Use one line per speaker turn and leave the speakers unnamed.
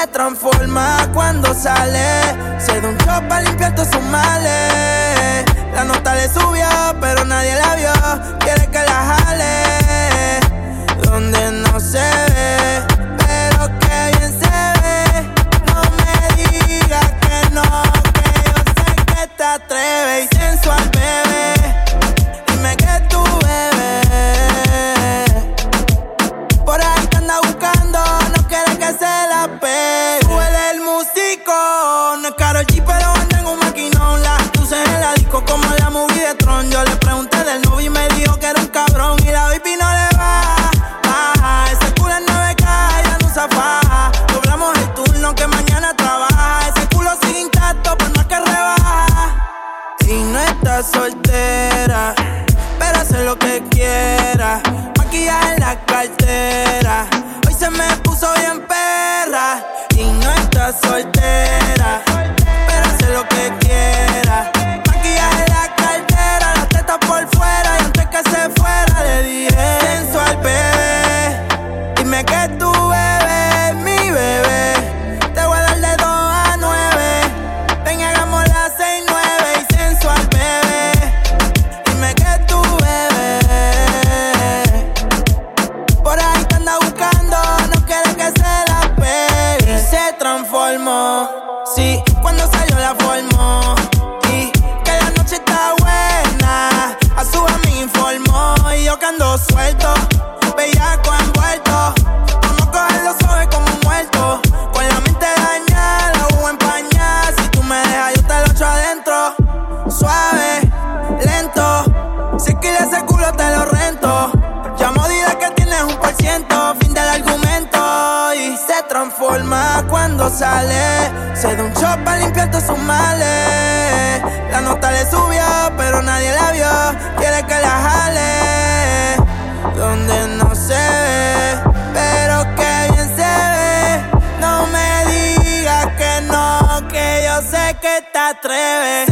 se transforma cuando sale. Se da un shot para limpiar todos sus males. La nota le subió, pero nadie la vio. cartera. Hoy se me puso bien perra y no está soltera. Pero hace lo que quiera. transformo. Sí, cuando salió la formo. sale. Se da un shot para limpiar todos sus males. La nota le subió, pero nadie la vio. Quiere que la jale. Donde no se ve, pero que bien se ve. No me digas que no, que yo sé que te atreves.